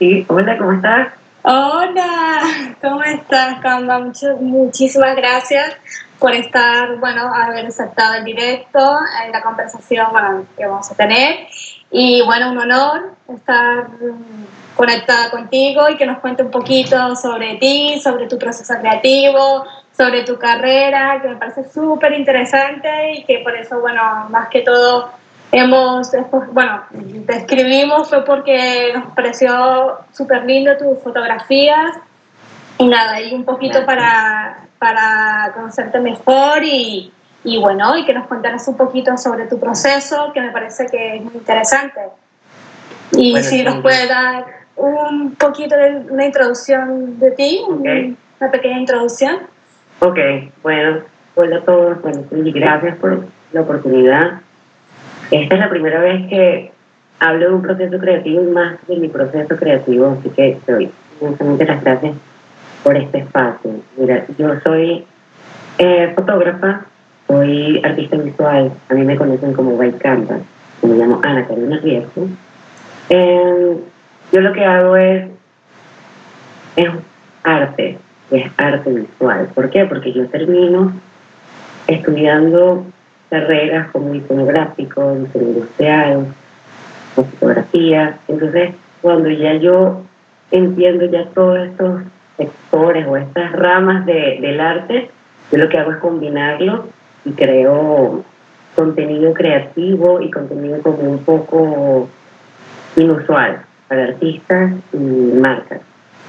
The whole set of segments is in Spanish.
Sí, hola, ¿cómo estás? Hola, ¿cómo estás, Camba? muchísimas gracias por estar, bueno, haber aceptado el directo, en la conversación bueno, que vamos a tener. Y bueno, un honor estar conectada contigo y que nos cuente un poquito sobre ti, sobre tu proceso creativo, sobre tu carrera, que me parece súper interesante y que por eso, bueno, más que todo hemos, bueno, te escribimos fue porque nos pareció súper lindo tus fotografías y nada, y un poquito para, para conocerte mejor y, y bueno, y que nos contaras un poquito sobre tu proceso, que me parece que es muy interesante. Y si nos puedes dar un poquito de una introducción de ti, una pequeña introducción. Ok, bueno, hola a todos, bueno, gracias por la oportunidad. Esta es la primera vez que hablo de un proceso creativo y más de mi proceso creativo, así que doy muchas gracias por este espacio. Mira, yo soy eh, fotógrafa, soy artista visual, a mí me conocen como White Canvas, me llamo Ana Carolina Riesco. Eh, yo lo que hago es, es arte, es arte visual. ¿Por qué? Porque yo termino estudiando carreras como iconográfico, diseño industrial, fotografía. Entonces, cuando ya yo entiendo ya todos estos sectores o estas ramas de, del arte, yo lo que hago es combinarlo y creo contenido creativo y contenido como un poco inusual para artistas y marcas.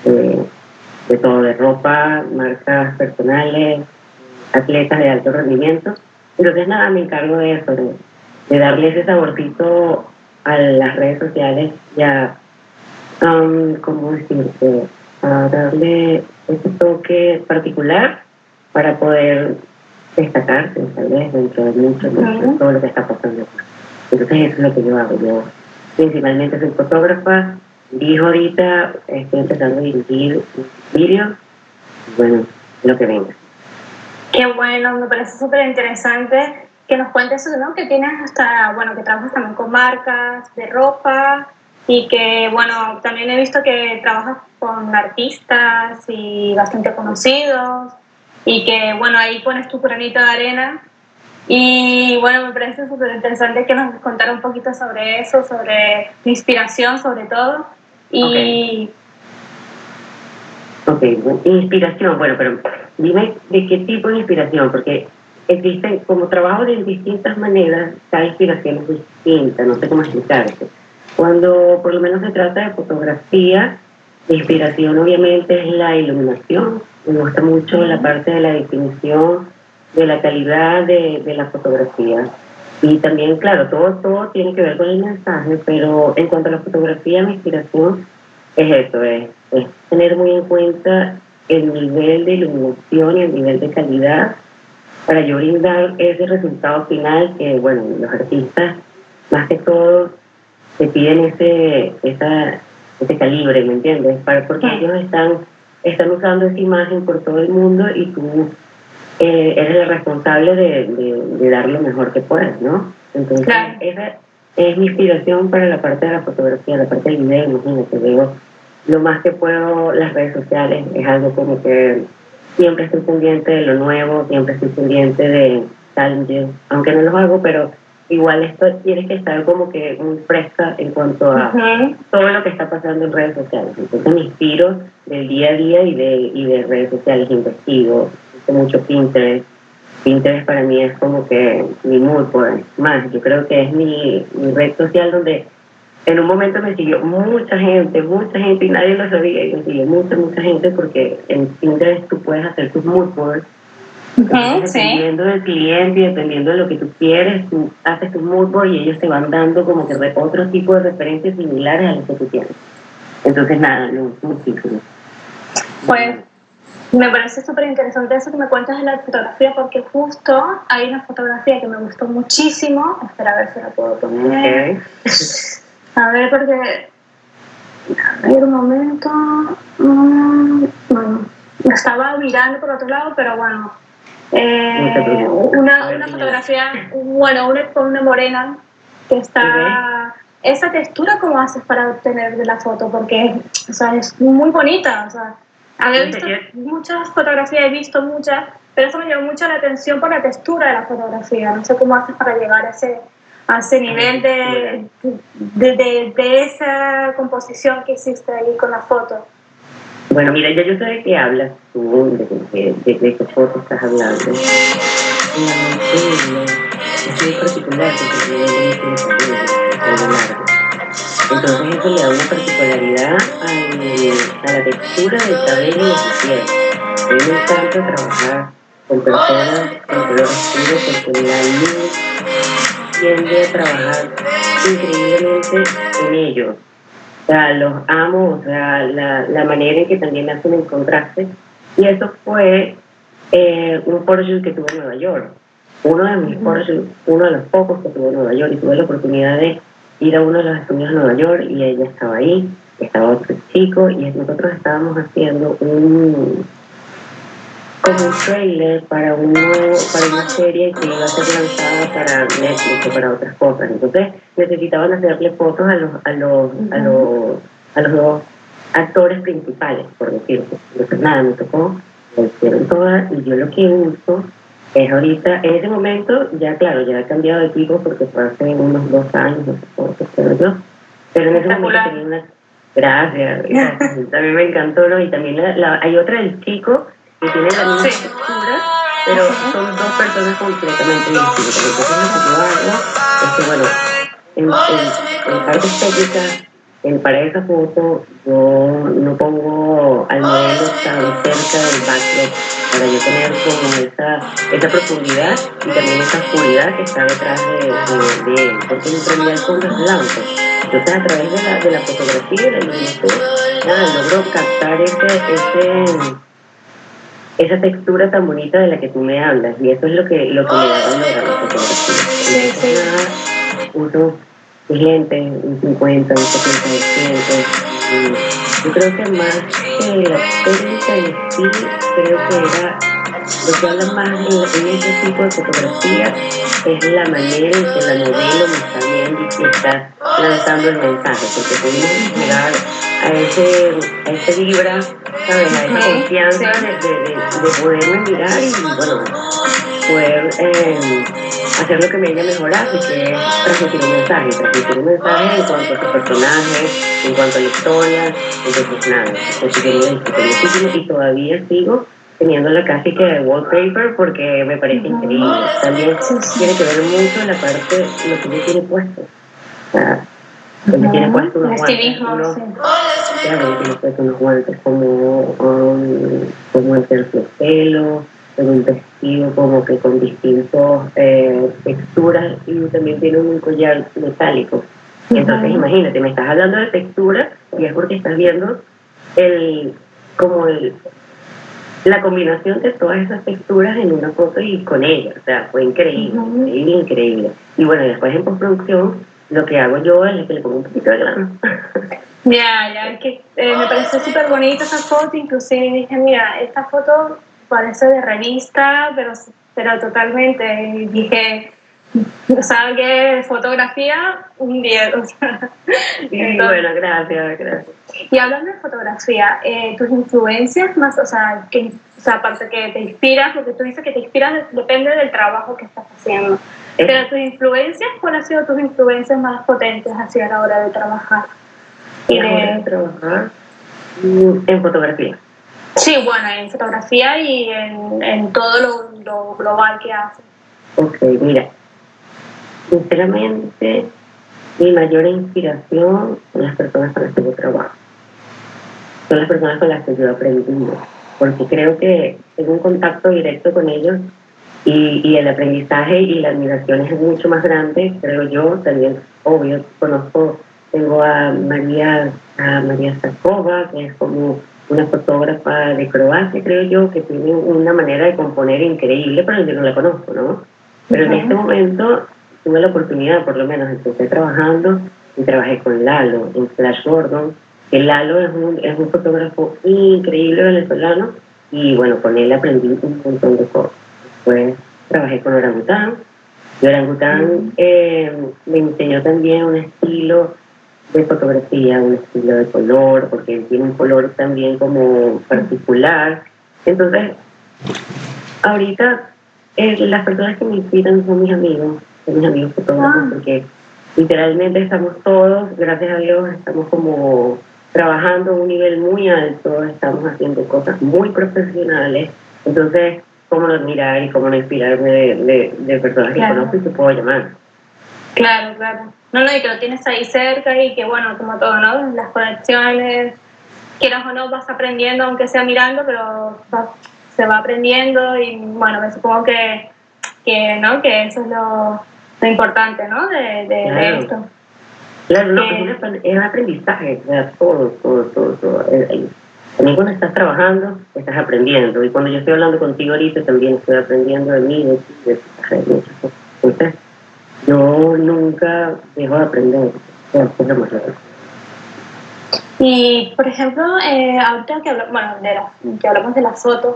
Eh, de todo, de ropa, marcas personales, atletas de alto rendimiento. Entonces, nada, me encargo de eso, de, darle ese saborcito a las redes sociales, ya, um, ¿cómo decirte? A darle ese toque particular para poder destacarse, tal vez, dentro de mucho, de todo lo que está pasando. Entonces, eso es lo que yo hago. Yo principalmente soy fotógrafa, dijo ahorita, estoy empezando a dirigir vídeos, bueno, lo que venga. Qué bueno, me parece súper interesante que nos cuentes eso, ¿no? Que tienes hasta, bueno, que trabajas también con marcas de ropa y que, bueno, también he visto que trabajas con artistas y bastante conocidos y que, bueno, ahí pones tu granito de arena y bueno, me parece súper interesante que nos contara un poquito sobre eso, sobre inspiración sobre todo. Y... Ok, inspiración, bueno, pero dime de qué tipo de inspiración, porque existen, como trabajo de distintas maneras, cada inspiración es distinta, no sé cómo explicarte. Cuando por lo menos se trata de fotografía, la inspiración obviamente es la iluminación, me gusta mucho la parte de la definición de la calidad de, de la fotografía. Y también, claro, todo, todo tiene que ver con el mensaje, pero en cuanto a la fotografía, mi inspiración es eso, es, tener muy en cuenta el nivel de iluminación y el nivel de calidad para yo brindar ese resultado final que, bueno, los artistas, más que todo, te piden ese, esa, ese calibre, ¿me entiendes? Para, porque ellos están, están usando esa imagen por todo el mundo y tú eh, eres el responsable de, dar lo mejor que puedas, ¿no? Entonces, esa es mi inspiración para la parte de la fotografía, la parte del video, imagínate, veo lo más que puedo las redes sociales, es algo como que siempre estoy pendiente de lo nuevo, siempre estoy pendiente de challenges, aunque no lo hago, pero igual esto tienes que estar como que muy fresca en cuanto a todo lo que está pasando en redes sociales. Entonces me inspiro del día a día y de, y de redes sociales, investigo, mucho Pinterest. Pinterest para mí es como que mi mood board, más, yo creo que es mi, red social donde en un momento me siguió mucha gente, mucha gente y nadie lo sabía, y me siguió mucha, mucha gente porque en Pinterest tú puedes hacer tus mood boards dependiendo del cliente y dependiendo de lo que tú quieres, tú haces tu mood board y ellos te van dando como que otro tipo de referencias similares a los que tú tienes. Entonces, nada, no, muchísimo. Pues me parece súper interesante eso que me cuentas de la fotografía, porque justo hay una fotografía que me gustó muchísimo. Espera a ver si la puedo poner. A ver, porque. A ver, un momento. Mm, bueno, estaba mirando por otro lado, pero bueno. Eh, una, una fotografía, bueno, una, con una morena que está esa textura, ¿cómo haces para obtener de la foto? Porque o sea, es muy bonita. O sea, había visto muchas fotografías, he visto muchas, pero eso me llamó mucho la atención por la textura de la fotografía. No sé cómo haces para llegar a ese, a ese nivel de, de, de, esa composición que hiciste ahí con la foto. Bueno, mira, ya yo sé de qué hablas tú, de, de, de qué foto estás hablando. Es muy particular porque. Entonces eso le da una particularidad a la textura del cabello y de su piel. A mí me encanta trabajar con personas con color oscuro porque la luz tiende a trabajar increíblemente en ellos. O sea, los amo, o sea, la, la manera en que también hacen el contraste. Y eso fue eh, un photoshoot que tuve en Nueva York. Uno de mis photoshoots, uno de los pocos que tuve en Nueva York y tuve la oportunidad de ir a uno de los estudios de Nueva York y ella estaba ahí, estaba otro chico y nosotros estábamos haciendo un como un trailer para, uno, para una serie que iba a ser lanzada para Netflix o para otras cosas. Entonces necesitaban hacerle fotos a los, a los, a los, a los dos actores principales, por decirlo. Entonces nada, me tocó, lo hicieron todas y yo lo que uso es ahorita, en ese momento, ya claro, ya ha cambiado de equipo porque fue hace unos dos años, no sé cómo pero yo, pero en ese momento tenía una... Gracias, también me encantó, ¿no? Y también la, hay otra del chico que tiene la misma estructura, pero son dos personas completamente distintas. Entonces lo que yo hago es que, bueno, en, en, en parte técnica en, para esa foto yo no pongo al modelo tan cerca del backdrop para yo tener como esa, esa profundidad y también esa oscuridad que está detrás de, de, él, porque en realidad el fondo es blanco. Entonces a través de la, de la fotografía y la iluminación, nada, logro captar ese, ese, esa textura tan bonita de la que tú me hablas y eso es lo que, lo que me da valor a la fotografía. Sí, uso gente, un 50, un 70%. Yo creo que más que la técnica en sí, creo que era lo que habla más en, ese tipo de fotografía es la manera en que la modelo me está está lanzando el mensaje, porque podemos llegar a ese, a ese vibra, ¿sabes? A esa confianza de, de, de, poderme mirar y, bueno, poder eh, hacer lo que me haya mejorado, que es transmitir un mensaje, transmitir un mensaje en cuanto a su personaje, en cuanto a la historia, entonces nada, conseguí muchísimo y todavía sigo teniéndola casi que de wallpaper porque me parece increíble. También tiene que ver mucho la parte, lo que uno tiene puesto. O sea, uno tiene puesto unos guantes. Uno, claro, tiene puesto unos guantes como, um, como el terciopelo, un vestido como que con distintas eh, texturas y también tiene un collar metálico. Entonces imagínate, me estás hablando de textura y es porque estás viendo el como el la combinación de todas esas texturas en una foto y con ella, o sea, fue increíble, increíble, increíble. Y bueno, después en postproducción lo que hago yo es que le pongo un poquito de grano. Ya, ya, es que eh, me pareció súper bonita esa foto, inclusive dije, mira, esta foto parece de revista, pero, pero totalmente. Y dije, ¿sabes qué? Fotografía, un 10. O sea, bueno, gracias, gracias. Y hablando de fotografía, eh, tus influencias más, o sea, que, o sea, aparte que te inspiras, porque tú dices que te inspiras, depende del trabajo que estás haciendo. Pero tus influencias, ¿cuáles han sido tus influencias más potentes hacia la hora de trabajar? Y de trabajar mm, en fotografía. Sí, bueno, en fotografía y en, en todo lo, lo, global que hace. Ok, mira, sinceramente mi mayor inspiración son las personas con las que yo trabajo. Son las personas con las que yo he aprendido, porque creo que tengo un contacto directo con ellos y, y el aprendizaje y la admiración es mucho más grande, creo yo, también, obvio, conozco, tengo a María, a María Sarkova, que es como una fotógrafa de Croacia, creo yo, que tiene una manera de componer increíble, pero yo no la conozco, ¿no? Pero en este momento tuve la oportunidad, por lo menos empecé trabajando y trabajé con Lalo en Flash Gordon, que Lalo es un, es un fotógrafo increíble venezolano y bueno, con él aprendí un montón de cosas. Después trabajé con Orangután Y orangután eh, me enseñó también un estilo de fotografía, un estilo de color, porque tiene un color también como particular. Entonces, ahorita eh, las personas que me inspiran son mis amigos, son mis amigos fotógrafos, porque literalmente estamos todos, gracias a Dios, estamos como trabajando a un nivel muy alto, estamos haciendo cosas muy profesionales. Entonces, ¿cómo no admirar y cómo no inspirarme de, de, personas que conozco y que puedo llamar? Claro, claro. No, no, y que lo tienes ahí cerca y que, bueno, como todo, ¿no? Las conexiones, quieras o no, vas aprendiendo, aunque sea mirando, pero se va aprendiendo y, bueno, me supongo que, que, ¿no? que eso es lo, lo importante, ¿no? De, de, esto. Claro, no, es, un aprendizaje, todo, todo, todo, todo. También cuando estás trabajando, estás aprendiendo. Y cuando yo estoy hablando contigo ahorita, también estoy aprendiendo de mí, de, de, de muchas cosas. Entonces, yo nunca dejo de aprender. Y, por ejemplo, eh, ahorita que, bueno, de que hablamos de las fotos,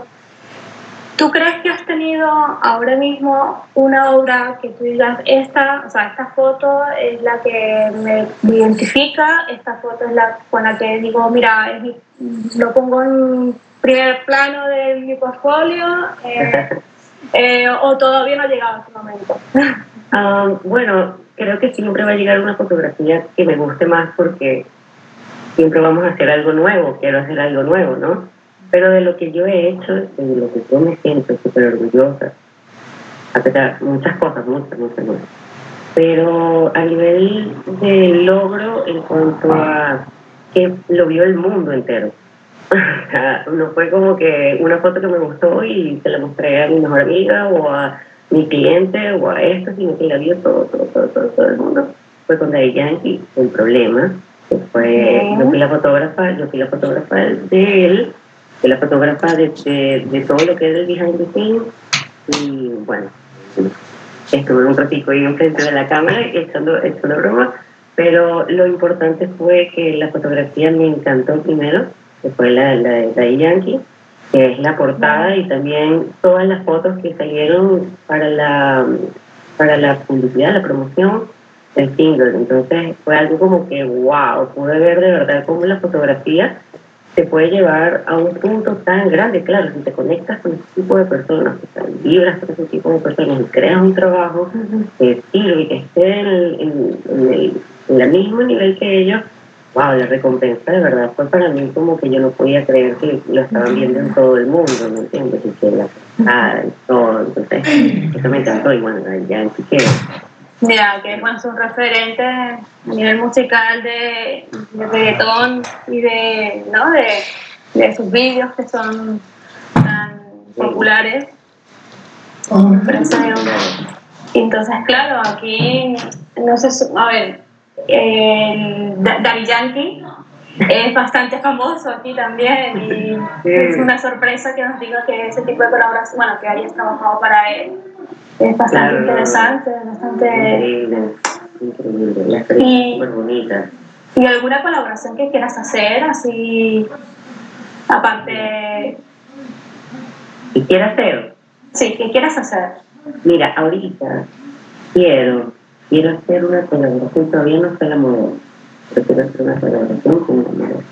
¿Tú crees que has tenido ahora mismo una obra que tú digas, esta, o sea, esta foto es la que me, identifica, esta foto es la con la que digo, mira, lo pongo en primer plano de mi portfolio, eh, eh, o todavía no ha llegado ese momento? Ah, bueno, creo que siempre va a llegar una fotografía que me guste más porque siempre vamos a hacer algo nuevo, quiero hacer algo nuevo, ¿no? Pero de lo que yo he hecho, de lo que yo me siento súper orgullosa, a pesar muchas cosas, muchas, muchas, muchas. Pero a nivel de logro en cuanto a que lo vio el mundo entero. no fue como que una foto que me gustó y se la mostré a mi mejor amiga o a mi cliente o a esto, sino que la vio todo, todo, todo, todo, todo el mundo. Fue con Daddy Yankee, el problema, que fue, yo fui la fotógrafa, yo fui la fotógrafa de él, de la fotógrafa de, de, todo lo que es el behind the scenes y bueno, estuve un ratito ahí enfrente de la cámara echando, echando broma, pero lo importante fue que la fotografía me encantó primero, que fue la, la de Daddy Yankee, que es la portada y también todas las fotos que salieron para la, para la publicidad, la promoción del single. Entonces fue algo como que, wow, pude ver de verdad cómo la fotografía te puede llevar a un punto tan grande. Claro, si te conectas con ese tipo de personas, si vibras con ese tipo de personas y creas un trabajo que sirve y que esté en el, en, el, mismo nivel que ellos, wow, la recompensa de verdad fue para mí como que yo no podía creer que lo estaban viendo en todo el mundo, ¿me entiendes? Y que la y todo, entonces eso me encantó y bueno, ya en que Mira, que es un referente a nivel musical de, de reggaetón y de, ¿no? de, de sus vídeos que son tan populares. Entonces, claro, aquí, no sé, a ver, el Daddy Yankee es bastante famoso aquí también y es una sorpresa que nos diga que ese tipo de colaboración, bueno, que hayas trabajado para él es bastante interesante, bastante... Increíble, increíble, la y, bonita. ¿Y alguna colaboración que quieras hacer así, aparte... ¿Y quieras hacer? Sí, ¿qué quieras hacer? Mira, ahorita quiero, quiero hacer una colaboración, todavía no está la modelo, pero quiero hacer una colaboración con una modelo.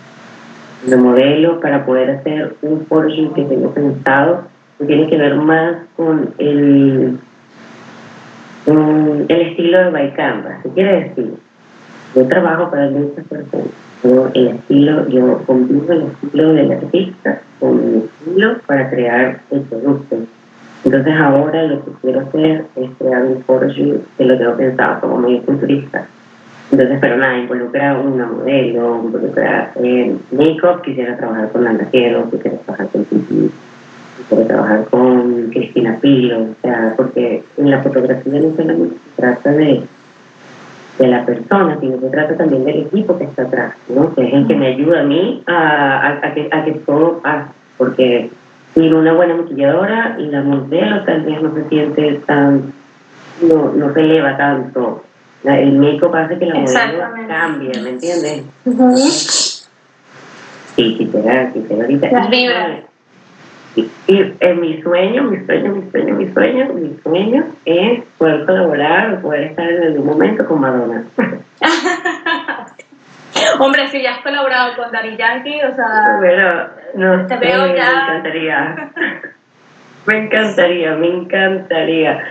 Una modelo para poder hacer un Porsche que tengo pensado, tiene que ver más con el el estilo de Baikamba, ¿qué quiere decir? Yo trabajo para muchas personas, yo el estilo, yo combino el estilo del artista con mi estilo para crear el producto. Entonces ahora lo que quiero hacer es crear un Porsche que lo tengo pensado como medio futurista. Entonces, pero nada, involucra una modelo, involucra eh, make-up, quisiera trabajar con Nanda Quero, quisiera trabajar con Titi quiero Cristina Pilo, o sea, porque en la fotografía no solamente se trata de, de la persona, sino se trata también del equipo que está atrás, ¿no? que es el que me ayuda a mí a, que, a que todo pase, porque sin una buena maquilladora, la modelo tal vez no se siente tan, no, no se eleva tanto. El médico hace que la modelo cambie, ¿me entiendes? Sí, quisiera, quisiera ahorita. Las vibras Y, en mi sueño, mi sueño, mi sueño, mi sueño, mi sueño es poder colaborar o poder estar en algún momento con Madonna. Hombre, si ya has colaborado con Daddy Yankee, o sea. Bueno, no te veo ya. Me encantaría. me encantaría, me encantaría.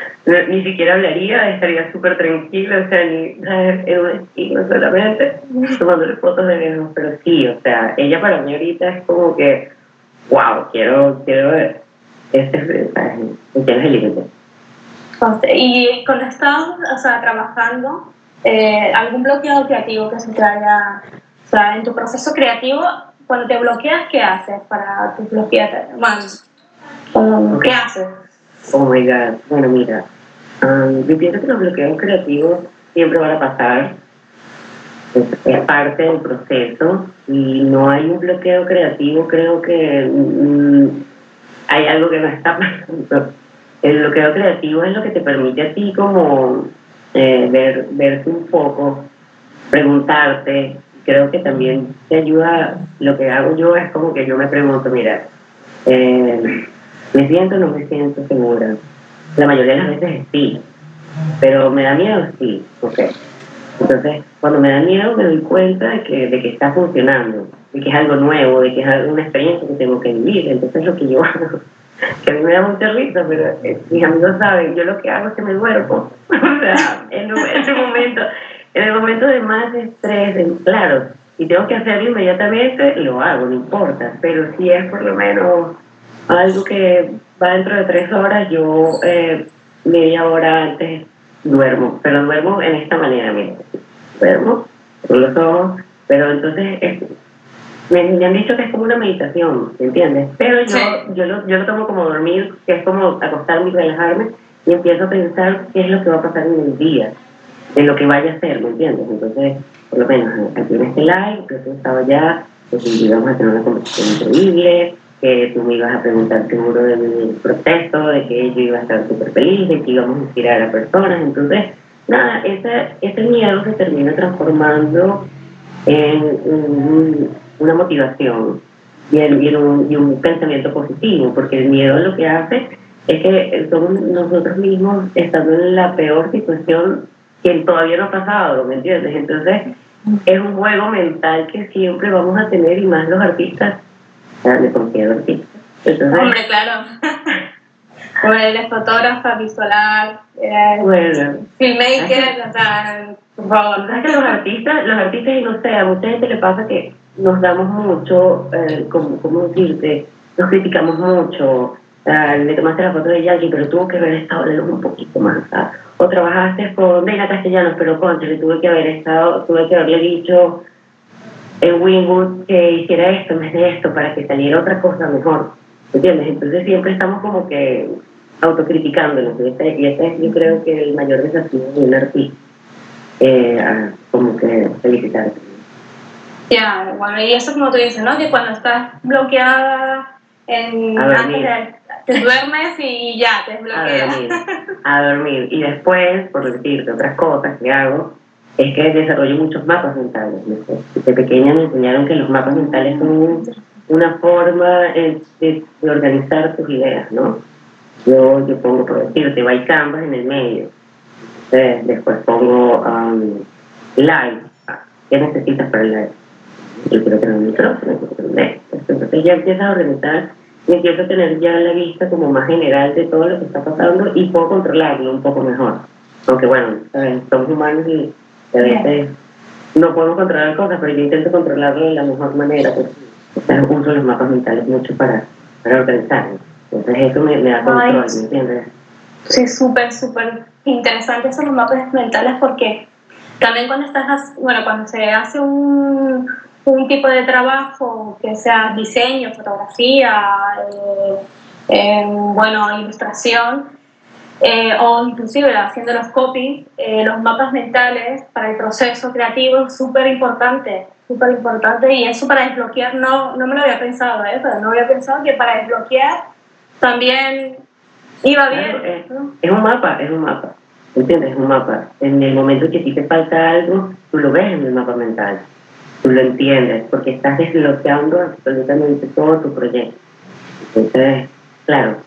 ni siquiera hablaría, estaría súper tranquila, o sea, ni en un esquina solamente, tomándole fotos de lejos. Pero sí, o sea, ella para mí ahorita es como que, wow, quiero, quiero ver. Este es el límite. Y cuando estás o sea, trabajando, eh, algún bloqueo creativo que se haya, o sea, en tu proceso creativo, cuando te bloqueas, ¿qué haces para tu bloquearte? Bueno, ¿qué haces? Oh my god, bueno, mira, um, yo pienso que los bloqueos creativos siempre van a pasar, es, parte del proceso y no hay un bloqueo creativo, creo que mm, hay algo que no está pasando. El bloqueo creativo es lo que te permite a ti como eh, ver, verte un poco, preguntarte. Creo que también te ayuda, lo que hago yo es como que yo me pregunto, mira, eh, ¿me siento o no me siento segura? La mayoría de las veces sí, pero me da miedo, sí, ok. Entonces, cuando me da miedo me doy cuenta de que, de que está funcionando, de que es algo nuevo, de que es una experiencia que tengo que vivir. Entonces, lo que yo hago que a mí me da mucha risa, pero eh, mis amigos saben, yo lo que hago es que me duermo. o sea, en, ese momento, en el momento de más estrés, claro, y tengo que hacerlo inmediatamente, lo hago, no importa, pero si es por lo menos algo que va dentro de tres horas, yo eh, media hora antes duermo, pero duermo en esta manera, mira, duermo con los ojos, pero entonces es, me, han dicho que es como una meditación, ¿entiendes? Pero yo, yo, lo, yo lo tomo como dormir, que es como acostarme y relajarme, y empiezo a pensar qué es lo que va a pasar en el día, en lo que vaya a ser, ¿me entiendes? Entonces, por lo menos aquí en este live, yo pensaba ya que íbamos a tener una conversación increíble, que tú me ibas a preguntar seguro de proceso, de que yo iba a estar súper feliz, de que íbamos a inspirar a personas. Entonces, nada, ese, ese miedo se termina transformando en un una motivación y, y, un, y, un, pensamiento positivo, porque el miedo lo que hace es que somos nosotros mismos estando en la peor situación que todavía no ha pasado, ¿me entiendes? Entonces es un juego mental que siempre vamos a tener y más los artistas, me considero artista. Hombre, claro. Bueno, eres fotógrafa, visual, bueno, filmmaker, o sea, por favor. ¿Sabes que los artistas, los artistas, y no sé, a mucha gente le pasa que nos damos mucho, eh, como, ¿cómo decirte? Nos criticamos mucho. le tomaste la foto de Jackie, pero tuvo que haber estado de un poquito más. O trabajaste con Deina Castellanos, pero contra, le tuve que haber estado, tuve que haberle dicho en Wingwood que hiciera esto en vez de esto para que saliera otra cosa mejor. ¿Entiendes? Entonces siempre estamos como que autocriticándonos. Y este, y este es, yo creo que el mayor desafío de un artista. Eh, como que felicitarte. Ya, bueno, y eso como tú dices, ¿no? Que cuando estás bloqueada en, antes te duermes y ya, te desbloqueas. A dormir, a dormir. Y después, por decirte otras cosas que hago, es que desarrollo muchos mapas mentales. Desde pequeña me enseñaron que los mapas mentales son una forma de, organizar tus ideas, ¿no? Yo, yo pongo, por decirte, by canvas en el medio. después pongo um, live. ¿Qué necesitas para el live? yo quiero tener un micrófono, Entonces ya empiezas a organizar y empiezo a tener ya la vista como más general de todo lo que está pasando y puedo controlarlo un poco mejor. Aunque bueno, somos humanos y a veces no podemos controlar cosas, pero yo intento controlarlo de la mejor manera. Pues, uso los mapas mentales mucho para, para organizar. Entonces eso me, da control, ¿me entiendes? Sí, súper, súper interesante esos mapas mentales porque también cuando estás, bueno, cuando se hace un, un tipo de trabajo que sea diseño, fotografía, eh, bueno, ilustración, eh, o inclusive haciendo los copies, eh, los mapas mentales para el proceso creativo es súper importante, súper importante y eso para desbloquear, no, no me lo había pensado, ¿eh? pero no había pensado que para desbloquear también iba bien. es, un mapa, es un mapa, ¿entiendes? Es un mapa. En el momento que a ti te falta algo, tú lo ves en el mapa mental tú lo entiendes, porque estás desbloqueando absolutamente todo tu proyecto. Entonces, claro,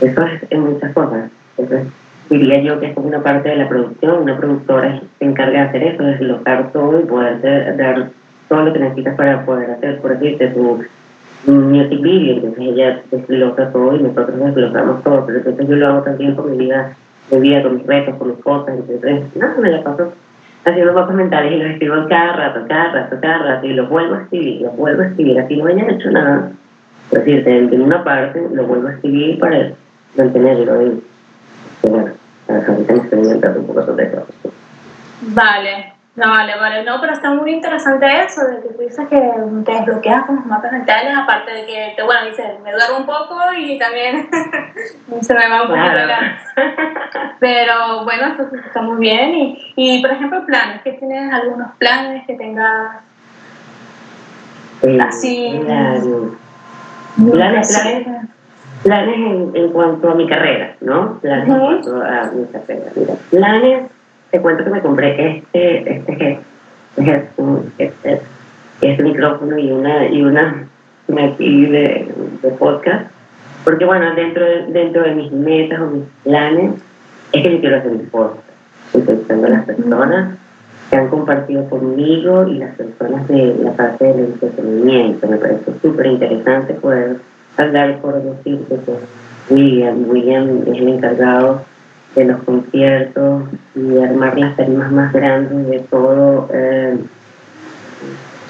eso es en muchas cosas. Entonces, diría yo que es como una parte de la producción. Una productora se encarga de hacer eso, de deslocar todo y poder dar todo lo que necesitas para poder hacer, por decirte, tu music video. Entonces ella desloca todo y nosotros deslocamos todo. Pero entonces yo lo hago también con mi vida, mi vida, con mis retos, con mis cosas. Entonces, no, me la paso haciendo mapas mentales y los escribo cada rato, cada rato, cada rato y los vuelvo a escribir, los vuelvo a escribir. Así no hayan hecho nada. Es decir, en una parte lo vuelvo a escribir para mantenerlo ahí. Bueno. Vale. No, vale, vale, no, pero está muy interesante eso, de que tú dices que te desbloqueas con los mapas mentales, aparte de que, te, bueno, dices, me duermo un poco y también se me va un poco la... Pero bueno, esto está muy bien. Y, y, por ejemplo, planes, ¿qué tienes algunos planes que tengas así? Planes, planes, planes en, en, cuanto a mi carrera, ¿no? Planes en cuanto a mi carrera. Mira, planes te cuento que me compré este, este, este, este, micrófono y una, y una, de, de podcast, porque bueno, dentro de, dentro de mis metas o mis planes, es que yo quiero hacer un podcast, entrevistando a las personas que han compartido conmigo y las personas de la parte del entretenimiento. Me parece súper interesante poder hablar por decir que William, William es el encargado de los conciertos y armar las tarimas más grandes de todo, eh,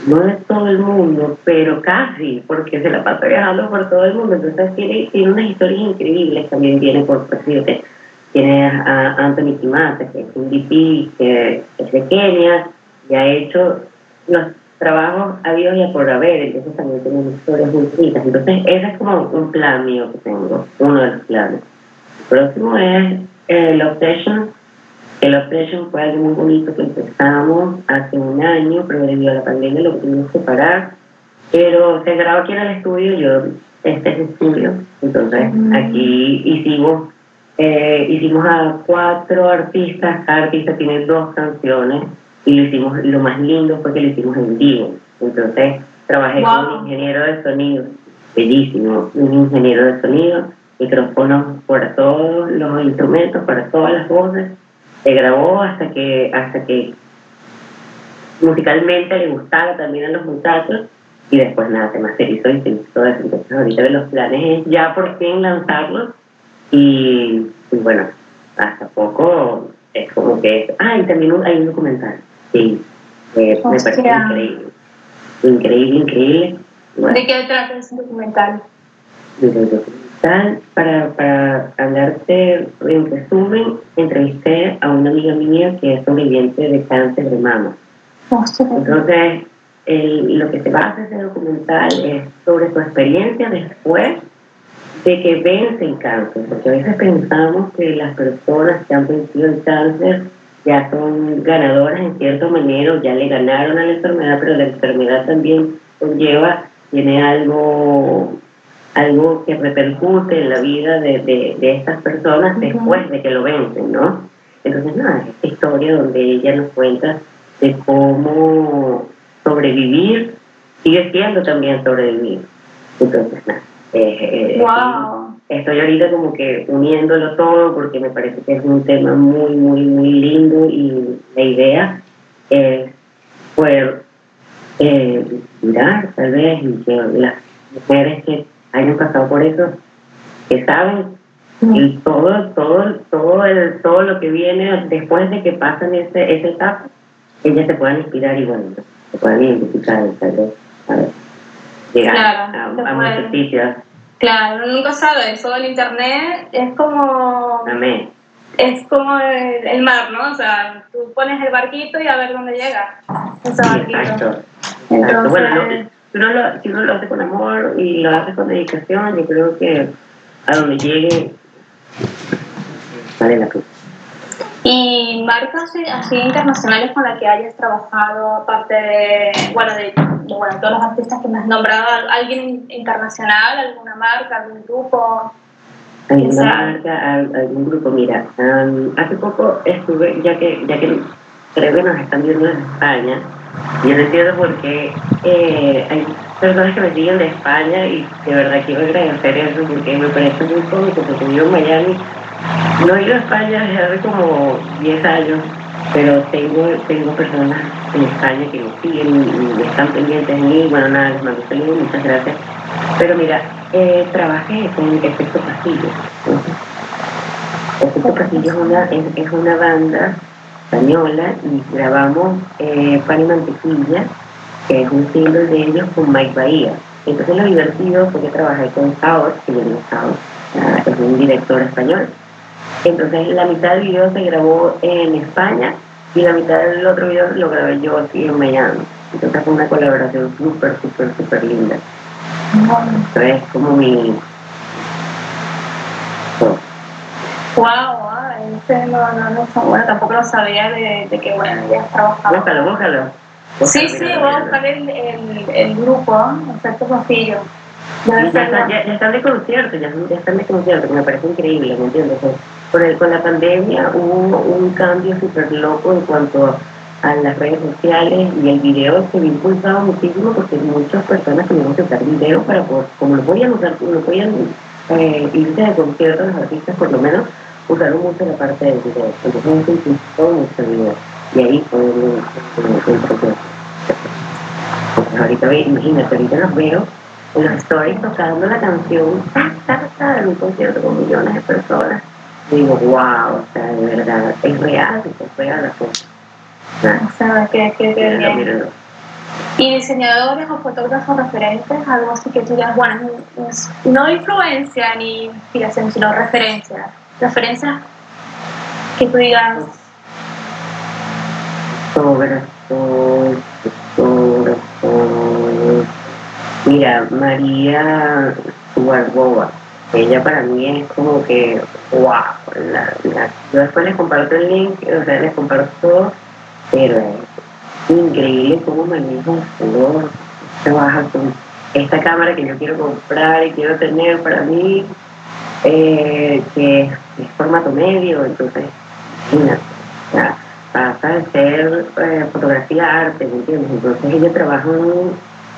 no de todo el mundo, pero casi, porque se la pasa viajando por todo el mundo. Entonces tiene, tiene unas historias increíbles, también viene por presidente. Tiene a Anthony Kimata, que es un DP que es de Kenia y ha hecho los trabajos a Dios y a por haber, entonces también tiene historias muy bonitas. Entonces ese es como un plan mío que tengo, uno de los planes. El próximo es el Obsession, el Obsession fue algo muy bonito que empezamos hace un año, pero debido a la pandemia lo tuvimos que parar. Pero se grabó aquí en el estudio, yo, este es el estudio, entonces aquí hicimos, eh, hicimos a cuatro artistas, cada artista tiene dos canciones y lo hicimos, lo más lindo fue que lo hicimos en vivo. Entonces trabajé con un ingeniero de sonido, bellísimo, un ingeniero de sonido micrófonos para todos los instrumentos, para todas las voces. Se grabó hasta que, hasta que musicalmente le gustara también a los muchachos y después nada, se masterizó y se hizo eso. Entonces ahorita de los planes es ya por fin lanzarlos y, bueno, hasta poco es como que... Ah, y también hay un documental, sí, me parece increíble. Increíble, increíble. ¿De qué trata ese documental? para, para hablarte en resumen, entrevisté a una amiga mía que es sobreviviente de cáncer de mama. Entonces, lo que se basa ese documental es sobre su experiencia después de que vence el cáncer, porque a veces pensamos que las personas que han vencido el cáncer ya son ganadoras en cierta manera, ya le ganaron a la enfermedad, pero la enfermedad también conlleva, tiene algo algo que repercute en la vida de, de, estas personas después de que lo vencen, ¿no? Entonces, nada, esta historia donde ella nos cuenta de cómo sobrevivir sigue siendo también sobrevivir. Entonces, nada, eh, wow. Estoy ahorita como que uniéndolo todo porque me parece que es un tema muy, muy, muy lindo y la idea es poder eh, mirar tal vez y que las mujeres que hayan pasado por eso, que saben y todo, todo, todo, el, todo lo que viene después de que pasan ese, esa etapa, ellas se puedan inspirar y bueno, se puedan identificar, tal vez, a ver, llegar claro, a, a muchos sitios. Claro, nunca sabes, todo el internet es como... Amén. Es como el, mar, ¿no? O sea, tú pones el barquito y a ver dónde llega ese barquito. Exacto. Entonces, bueno, si uno, lo, si uno lo hace con amor y lo hace con dedicación, yo creo que a donde llegue vale la pena. ¿Y marcas así internacionales con las que hayas trabajado, aparte de, bueno, de, bueno, todos los artistas que me has nombrado, alguien internacional, alguna marca, algún grupo? ¿Alguna marca, algún grupo? Mira, hace poco estuve, ya que, ya que creo que nos están viendo en España, Yo no entiendo por qué eh, hay personas que me siguen de España y de verdad quiero agradecer eso porque me parece muy cómico porque vivo en Miami. No he ido a España hace como 10 años, pero tengo, tengo personas en España que me siguen y, están pendientes de mí. Bueno, nada, les mando saludos, muchas gracias. Pero mira, eh, trabajé con Efecto Castillo. Efecto Castillo es una, es una banda española y grabamos eh, Pan y Mantequilla, que es un single de ellos con Mike Bahía. Entonces lo divertido fue que trabajé con Saur, que yo no es un director español. Entonces la mitad del video se grabó en España y la mitad del otro video lo grabé yo aquí en Miami. Entonces fue una colaboración súper, súper, súper linda. Entonces es como mi... Wow, este no, no, no, bueno, tampoco lo sabía de, de que, bueno, ya trabajaba. Búscalo, búscalo. Sí, sí, voy a buscar el, el, el grupo, Efecto Castillo. Ya, ya, ya, están de concierto, ya, ya, están de concierto, que me parece increíble, ¿me entiendes? Por el, con la pandemia hubo un cambio súper loco en cuanto a las redes sociales y el video se vio impulsado muchísimo porque muchas personas tuvieron que usar video para poder, como lo podían usar, lo podían eh, irse de conciertos los artistas por lo menos, usaron mucho la parte del video. Entonces se impulsó mucho el video. Y ahí fue el, proceso. Pues ahorita, imagínate, ahorita los veo en los stories tocando la canción en un concierto con millones de personas. Digo, wow, o sea, de verdad, es real, es real la cosa. O sea, que, que, que ¿Y diseñadores o fotógrafos referentes? Algo así que tú digas, bueno, no influencia ni inspiración, sino referencia. Referencia que tú digas. Fotógrafo, fotógrafo. Mira, María Suarboa, ella para mí es como que, wow, la, yo después les comparto el link, o sea, les comparto todo, pero increíble cómo maneja el color, trabaja con esta cámara que yo quiero comprar y quiero tener para mí, eh, que es, formato medio, entonces, imagínate, pasa de ser eh, fotografía arte, ¿me entiendes? Entonces ella trabaja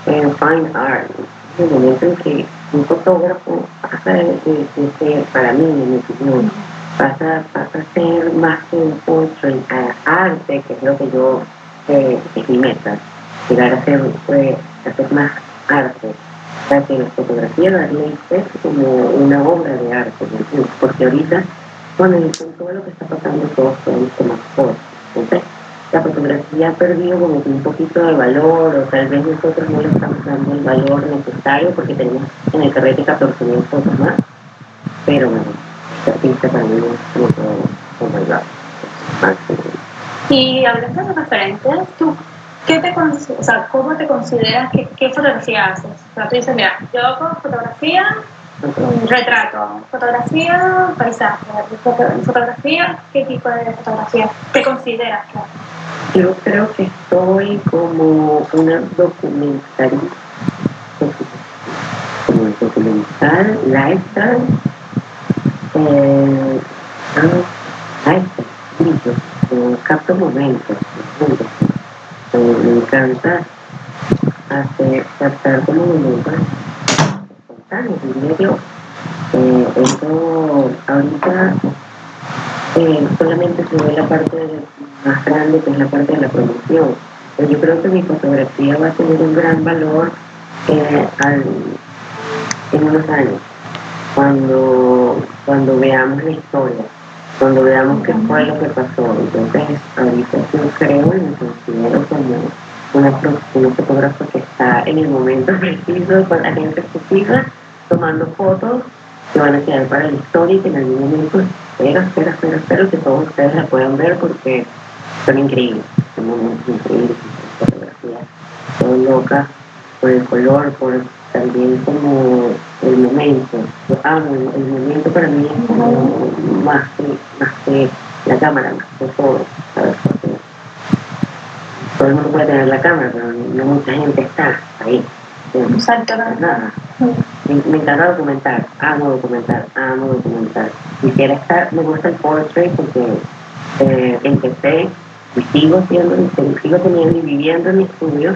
en, fine art, en el momento en que un fotógrafo pasa de, ser, para mí, en mi opinión, pasa, pasa a ser más que un portrait arte, que es lo que yo eh, es mi meta, llegar a ser, pues, hacer más arte, para que la fotografía darle es como una obra de arte, porque ahorita, bueno, con todo lo que está pasando, todos podemos tomar fotos. Entonces, la fotografía ha perdido como que un poquito de valor, o tal vez nosotros no le estamos dando el valor necesario porque tenemos en el carrete 14.000 fotos más, pero bueno, este artista para mí es como todo, como el. Y hablando de referentes, ¿tú qué te, o sea, cómo te consideras, qué, qué fotografía haces? O sea, tú dices, mira, yo hago fotografía, retrato, fotografía, paisaje, fotografía, ¿qué tipo de fotografía te consideras? Yo creo que estoy como una documentalista, como documental, lifestyle, eh, ah, lifestyle, capto momentos, me encanta hacer, captar como momentos espontáneos en medio. Eh, eso ahorita eh, solamente se ve la parte más grande que es la parte de la producción. Pero yo creo que mi fotografía va a tener un gran valor eh, en unos años, cuando, cuando veamos la historia cuando veamos qué fue lo que pasó. Entonces, ahorita yo creo y me considero como una, una fotógrafa que está en el momento preciso, con la gente precisa, tomando fotos que van a quedar para la historia y que en algún momento espero, espero, espero, espero que todos ustedes la puedan ver porque son increíbles, son momentos increíbles, fotografías, son locas por el color, por también como el momento. Yo amo el, momento para mí es como más que, más que la cámara, más que todo. todo el mundo puede tener la cámara, pero no mucha gente está ahí. Exacto. Nada. Me, me, encanta documentar, amo documentar, amo documentar. Quisiera estar, me gusta el portrait porque eh, empecé sigo siendo, sigo teniendo y viviendo en mi estudio.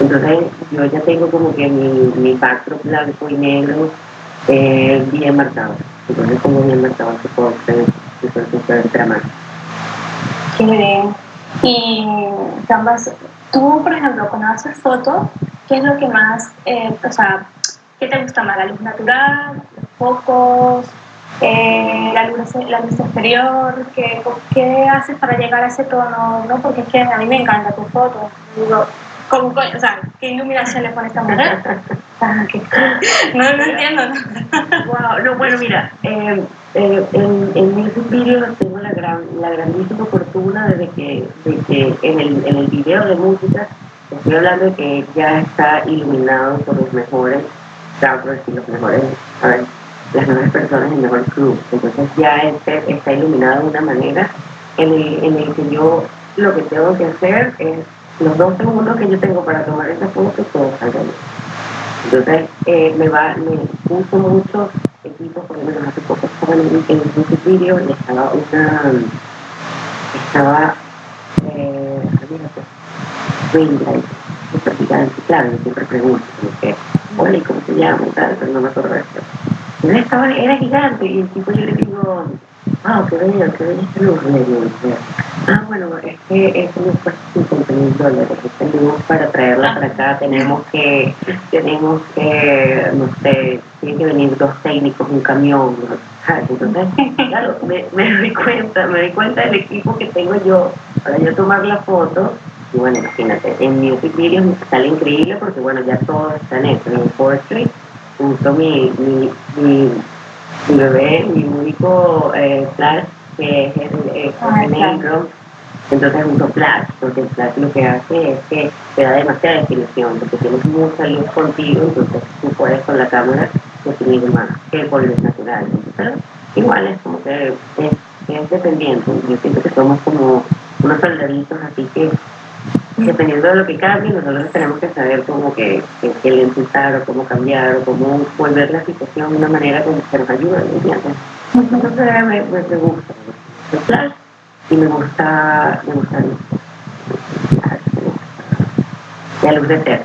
Entonces yo ya tengo como que mi, mi backdrop blanco y negro eh, bien marcado. Entonces como bien marcado se puede súper, dramático. Qué bien. Y Canvas, tú, por ejemplo, cuando haces fotos, ¿qué es lo que más, eh, o sea, qué te gusta más? ¿La luz natural, los focos, eh, la, luz, la luz exterior? ¿qué, ¿Qué haces para llegar a ese tono? ¿no? Porque es que a mí me encanta tu foto. Digo, ¿cómo, o sea, ¿qué iluminación le pone esta mujer? Ah, no, no entiendo. wow, no, bueno, mira, eh, eh, en, en mis vídeos tengo la, gran, la grandísima fortuna de que, de que en, el, en el video de música estoy hablando de que ya está iluminado por los mejores rappers y los mejores, a ver, las mejores personas, el mejor crew. Entonces ya este, está iluminado de una manera en el, en el que yo lo que tengo que hacer es los dos segundos que yo tengo para tomar esa foto, todo salga bien. Entonces, eh, me va, me uso mucho equipos, por ejemplo, hace poco estaba en, en un vídeo y estaba una, estaba, eh, súper gigante, claro, yo siempre pregunto, como que, hola, ¿y cómo se llama? Y tal, pero no me acuerdo de esto. Estaba, era gigante, y el tipo yo le digo, ah, qué bello, qué bello este luz, le digo, ah, bueno, es que este luz cuesta 50 mil dólares, este luz para traerla para acá tenemos que, tenemos que, no sé, tienen que venir dos técnicos, un camión, entonces, claro, me, me doy cuenta, me doy cuenta del equipo que tengo yo para yo tomar la foto, y bueno, imagínate, en Music Videos sale increíble porque bueno, ya todo está en eso, en Forestry, uso mi, mi, mi mi bebé, mi único eh, flash, que es el, el, Ah, el negro, entonces uso flash, porque el flash lo que hace es que te da demasiada definición, porque tienes mucha luz contigo, entonces tú puedes con la cámara definir más que con luz natural. Pero igual es como que es, es dependiente, yo siento que somos como unos soldaditos, así que dependiendo de lo que cambie, nosotros tenemos que saber cómo que, que, que lentar o cómo cambiar o cómo volver la situación de una manera que, que nos ayude. Entonces me, me, me gusta el flash y me gusta, me gusta la luz de ter.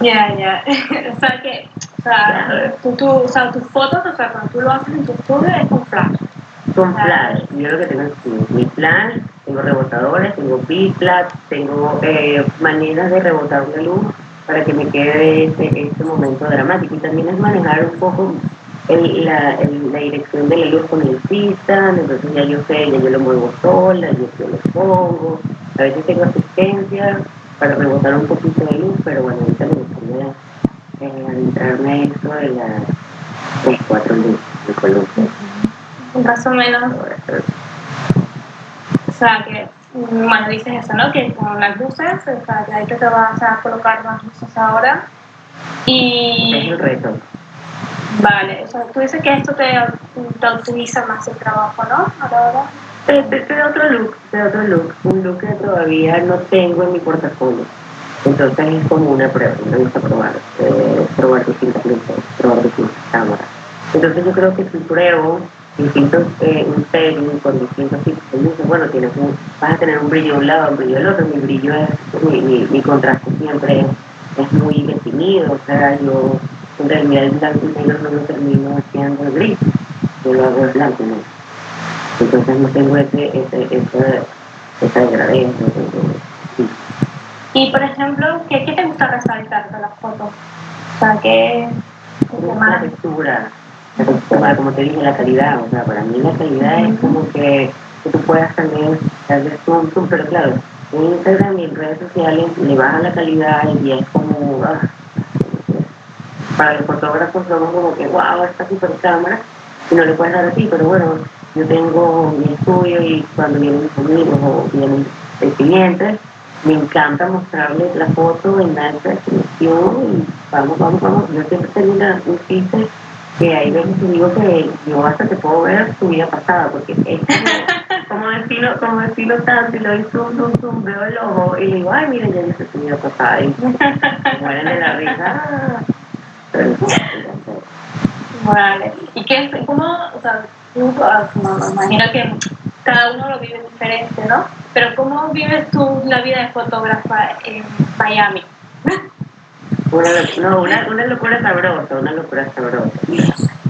Ya, ya. o sea que, o sea, tú, tú, o sea, tus fotos, o sea, cuando tú lo haces en tu estudio es con flash. Con flash, yo lo que tengo es mi- flash, tengo rebotadores, tengo biflash, tengo eh, maneras de rebotar una luz para que me quede ese, ese momento dramático. Y también es manejar un poco la, la dirección de la luz con el sistema, entonces ya yo sé, ya yo lo muevo sola, yo, yo lo pongo. A veces tengo asistencia para rebotar un poquito de luz, pero bueno, ahorita me gustaría eh, a eso de las cuatro luces de color. Más o menos, o sea, que, bueno, dices eso, ¿no? Que con las luces, o sea, que ahí que te vas a colocar más luces ahora. Es Y, el reto. vale, o sea, tú dices que esto te, te optimiza más el trabajo, ¿no? Ahora, Este es de otro look, de otro look, un look que todavía no tengo en mi portafolio. Entonces es como una prueba, me gusta probar, eh, probar distintas luces, probar distintas cámaras. Entonces yo creo que si pruebo distintos, eh, un setting con distintos tipos de luces, bueno, tienes un, vas a tener un brillo de un lado, un brillo del otro, mi brillo es, mi, mi, mi contraste siempre es, es muy definido, o sea, yo en realidad el blanco y negro no lo termino haciendo gris, yo lo hago en blanco y negro. Entonces no tengo ese, ese, ese, esa degradez. sí. y por ejemplo, ¿qué, ¿qué te gusta resaltar de las fotos? O sea, ¿qué, qué la textura, la como te dije, la calidad. O sea, para mí la calidad es como que, que tú puedas también darle zoom, zoom, pero claro, en Instagram y en redes sociales le baja la calidad y es como, ah, para los fotógrafos somos como que, wow, esta super cámara, y no le puedes dar así, pero bueno, yo tengo mi estudio y cuando vienen mis amigos o vienen eh, clientes, me encanta mostrarles la foto en alta definición y vamos, vamos, vamos. Yo siempre una, un chiste que hay veces que digo que yo hasta te puedo ver tu vida pasada, porque es como, como decirlo, como decirlo tanto y lo doy zoom, zoom, zoom, veo el ojo y le digo, ay, mira, ya viste tu vida pasada y mueren de la risa. Vale. ¿Y qué, cómo, o sea, tú, ah, como me imagino que cada uno lo vive diferente, ¿no? Pero ¿cómo vives tú la vida de fotógrafa en Miami? Una, no, una, una locura sabrosa, una locura sabrosa.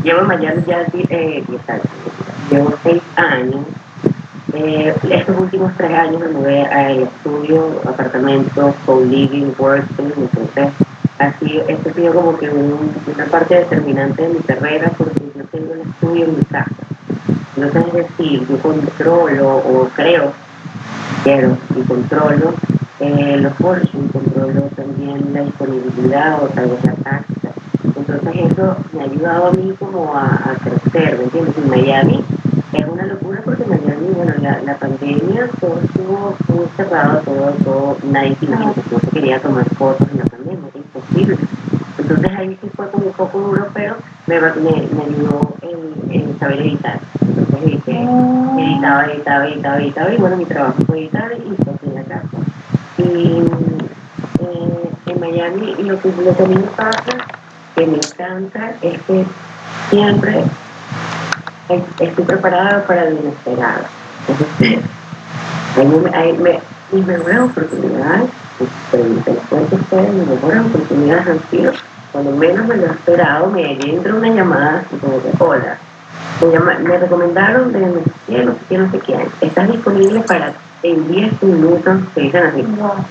Llevo en Miami ya eh, 10 años, llevo 6 años. Eh, estos últimos 3 años me mudé al estudio, apartamento, co-living, workspace, entonces así, esto ha sido como que una parte determinante de mi carrera porque yo tengo un estudio en mi casa. Entonces, es decir, yo controlo o creo, quiero y controlo eh, los y controlo también la disponibilidad o tal vez la táctica. Entonces eso me ha ayudado a mí como a, crecer, ¿me entiendes? En Miami es una locura porque Miami, bueno, la, la pandemia todo estuvo muy cerrado, todo, todo, nadie no se quería tomar fotos en la pandemia, era imposible. Entonces ahí sí fue como un poco duro, pero me, me, me ayudó en, en, saber editar. Entonces edité, ah. editaba, editaba, editaba, editaba, y bueno, mi trabajo fue editar y pues en la casa. Y en Miami lo que, lo que a me pasa, que me encanta, es que siempre estoy preparada para lo inesperado. Es decir, hay, me, oportunidades, cuento ustedes, oportunidades han sido cuando menos me lo he esperado, me entra una llamada como que, hola, me, me recomendaron de no sé no sé quién, estás disponible para en 10 minutos, se dicen así,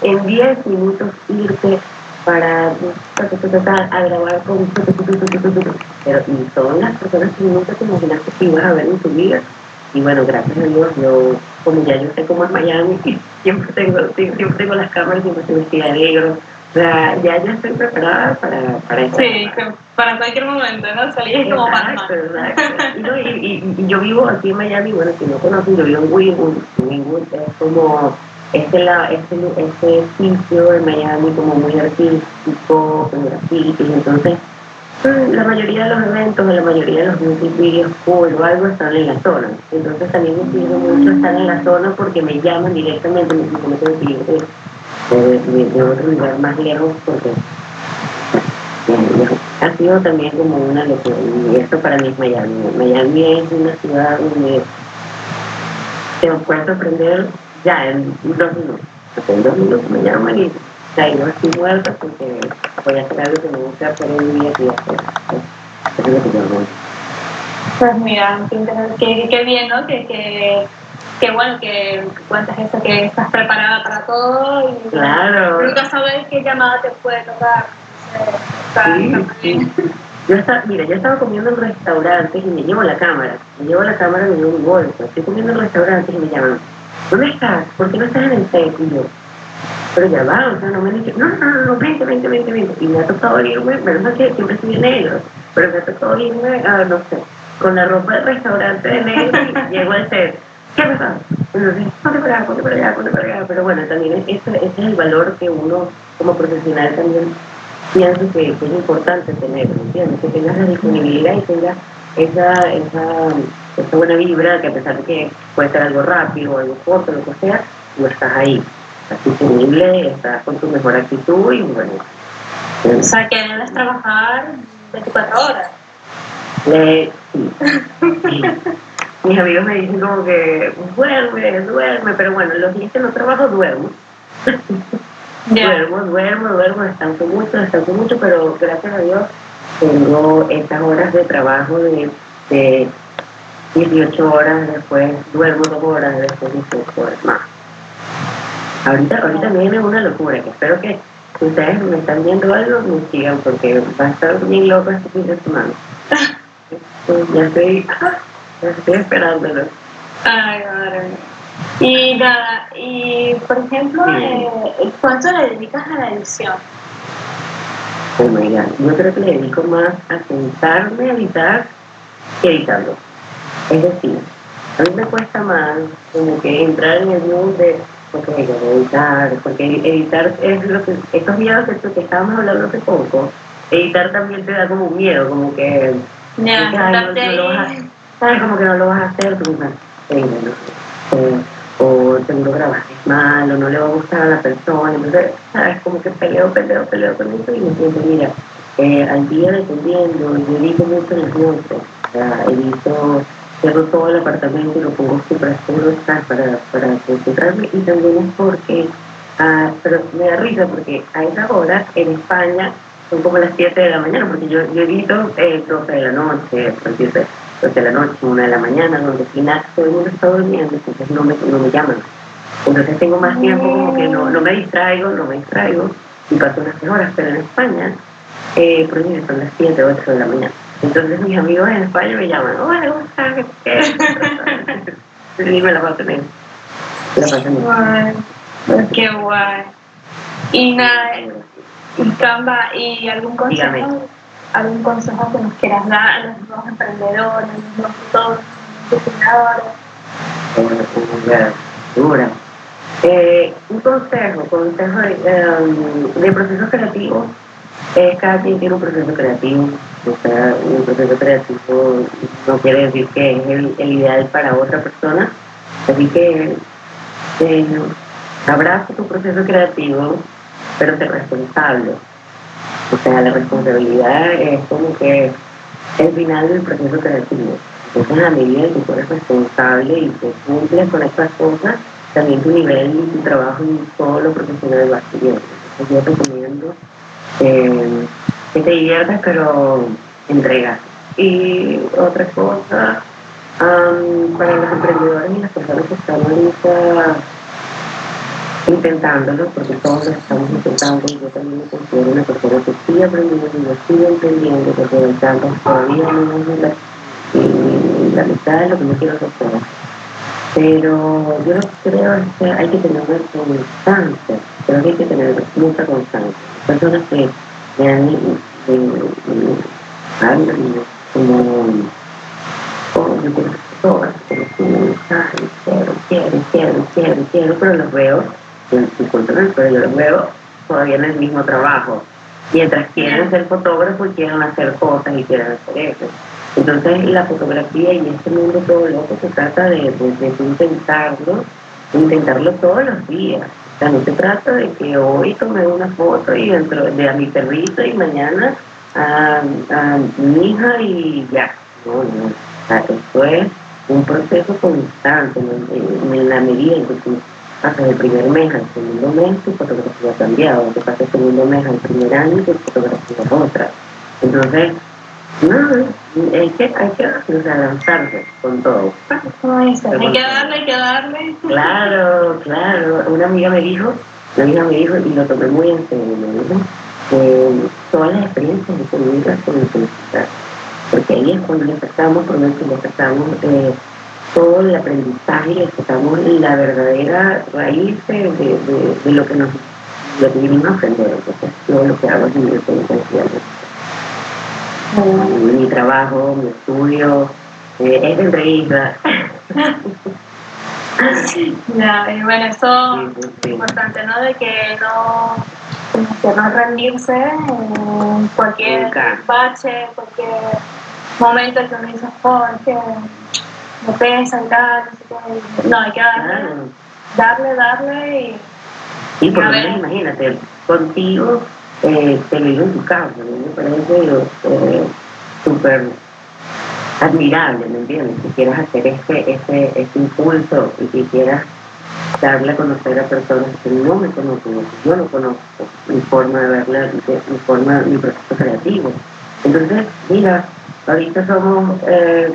en 10 minutos irte para a grabar con pero y son las personas que nunca te imaginaste que ibas a ver en tu vida. Y bueno gracias a Dios yo como ya yo sé cómo es Miami siempre tengo siempre tengo las cámaras siempre estoy vestida negro. O sea, ya, ya estoy preparada para, para eso. Sí, para cualquier momento, ¿no? Salir como para Y, y, y, yo vivo aquí en Miami, bueno, si no conocen, yo vivo en Es como este, la, este, este sitio en Miami como muy artístico, con grafitis, entonces mm, la mayoría de los eventos, la mayoría de los music videos o algo están en la zona. Entonces también me pido mucho estar en la zona porque me llaman directamente, me dicen de, de, otro lugar más lejos porque ha sido también como una locura y esto para mí es Miami. Miami es una ciudad donde te puedes sorprender ya en dos minutos. En dos minutos me llaman y ya no estoy muerta porque voy a hacer algo que me gusta hacer en mi día y hacer. Eso es lo que yo Pues mira, qué, qué bien, ¿no? Que, que qué bueno que cuentas eso, que estás preparada para todo y claro. nunca sabes qué llamada te puede tocar. Sí, Yo estaba, mira, yo estaba comiendo en restaurantes y me llevo la cámara, me llevo la cámara me llevo un bolso, estoy comiendo en restaurantes y me llaman, ¿dónde estás? ¿Por qué no estás en el set? Y yo, pero ya va, o sea, no me han dicho, no, no, no, no, vente, vente, vente, vente. Y me ha tocado irme, menos que siempre estoy en negro, pero me ha tocado irme, a, no sé, con la ropa del restaurante de negro y llego al set ¿qué pasa? ponte para allá, ponte para allá, ponte para allá. Pero bueno, también ese, ese es el valor que uno como profesional también piensa que, es importante tener, ¿me entiendes? Que tengas la disponibilidad y tengas esa, esa, esa buena vibra, que a pesar de que puede ser algo rápido, algo corto, lo que sea, tú estás ahí, estás disponible, estás con tu mejor actitud y bueno. O sea, que debes trabajar 24 horas. Eh, sí. sí mis amigos me dicen como que duerme, duerme, pero bueno, los días que no trabajo duermo. Duermo, duermo, duermo, descanso mucho, descanso mucho, pero gracias a Dios tengo estas horas de trabajo de, de 18 horas, después duermo dos horas, después 18 horas más. Ahorita, ahorita viene una locura, que espero que ustedes me están viendo algo, me sigan, porque va a estar bien loco este fin de semana. ya estoy Estoy esperándolo. Ay, madre Y nada, y por ejemplo, eh, ¿cuánto le dedicas a la edición? Oh my God, yo creo que le dedico más a sentarme a editar que editando. Es decir, a mí me cuesta más como que entrar en el mundo de, ok, editar, porque editar es lo que, estos miedos que, que estábamos hablando hace poco, editar también te da como un miedo, como que... ¿sabes? Como que no lo vas a hacer, tú eh, o seguro grabaste mal, o no le va a gustar a la persona, entonces, ¿sabes? Como que peleo, peleo, peleo con eso y me siento, mira, eh, al día dependiendo, yo edito mucho las noches, o sea, edito cierro todo el apartamento y lo pongo súper oscuro para, para concentrarme y también es porque, ah, pero me da risa porque a esa hora en España son como las 7 de la mañana, porque yo, yo evito eh, 12 de la noche, 12 de la noche, 1 de la mañana, donde al final todo el mundo está durmiendo, entonces no me, no me llaman. Entonces tengo más tiempo como que no, no me distraigo, no me distraigo y paso unas horas, pero en España, eh, por ejemplo, son las 7 o 8 de la mañana. Entonces mis amigos en España me llaman, hola, ¿cómo estás? ¿Qué? y me la paso bien. La paso bien. Qué guay. Y nada, y Canva, ¿y algún consejo? ¿Algún consejo que nos quieras dar a los nuevos emprendedores, a los nuevos diseñadores? Dura. Eh, un consejo, consejo de, um, de proceso creativo, es cada quien tiene un proceso creativo, o sea, un proceso creativo no quiere decir que es el, el ideal para otra persona, así que eh, abraza tu proceso creativo, pero sé responsable. O sea, la responsabilidad es como que el final del proceso creativo. Entonces, a medida que tú eres responsable y te cumples con estas cosas, también tu nivel y tu trabajo y todo lo profesional va subiendo. Entonces, yo recomiendo eh, que te diviertas, pero entregas. Y otra cosa, para los emprendedores y las personas que están ahorita intentándolo, porque todos lo estamos intentando, y yo también me considero una persona que sigue aprendiendo y lo sigue entendiendo, porque el tanto todavía no es la, la mitad de lo que me quiero hacer. Pero yo creo que hay que tener una constancia, creo que hay que tener mucha constancia. Personas que me han hablan como, oh, yo quiero todas, quiero, quiero, quiero, quiero, quiero, pero los veo su control, pero yo todavía en el mismo trabajo. Mientras quieren ser fotógrafos, quieren hacer cosas y quieren hacer eso. Entonces la fotografía y este mundo todo loco se trata de, intentarlo, intentarlo todos los días. O sea, no se trata de que hoy tomé una foto y dentro de a mi perrito y mañana a, mi hija y ya. No, no. O sea, esto es un proceso constante en, la medida en que tú pasas el primer mes al segundo mes, tu fotografía ha cambiado, te pasas el segundo mes al primer año, tu fotografía es otra. Entonces, no, hay que, hay que lanzarse con todo. hay que darle, hay que darle. Claro, claro. Una amiga me dijo, una amiga me dijo, y lo tomé muy en serio, me dijo, que todas las experiencias de tu vida con felicidad. Porque ahí es cuando empezamos, por que le empezamos eh, todo el aprendizaje, le empezamos la verdadera raíz de, de, de, lo que nos lo que vinimos a aprender. Entonces, todo lo que hago es muy mi trabajo, mi estudio, eh, es entrevista. ya, y bueno, eso es importante, ¿no? De que no, que no rendirse en cualquier bache, cualquier momento que uno dice, oh, es que me pesa y tal, no, hay que darle, darle, darle y... Y por lo menos imagínate, contigo eh, te lo digo en tu casa, me parece eh, súper admirable, ¿me entiendes? Que quieras hacer este, este, este impulso y que quieras darle a conocer a personas que no me conocen, que yo no conozco, mi forma de verla, mi forma, mi proceso creativo. Entonces, mira, ahorita somos eh,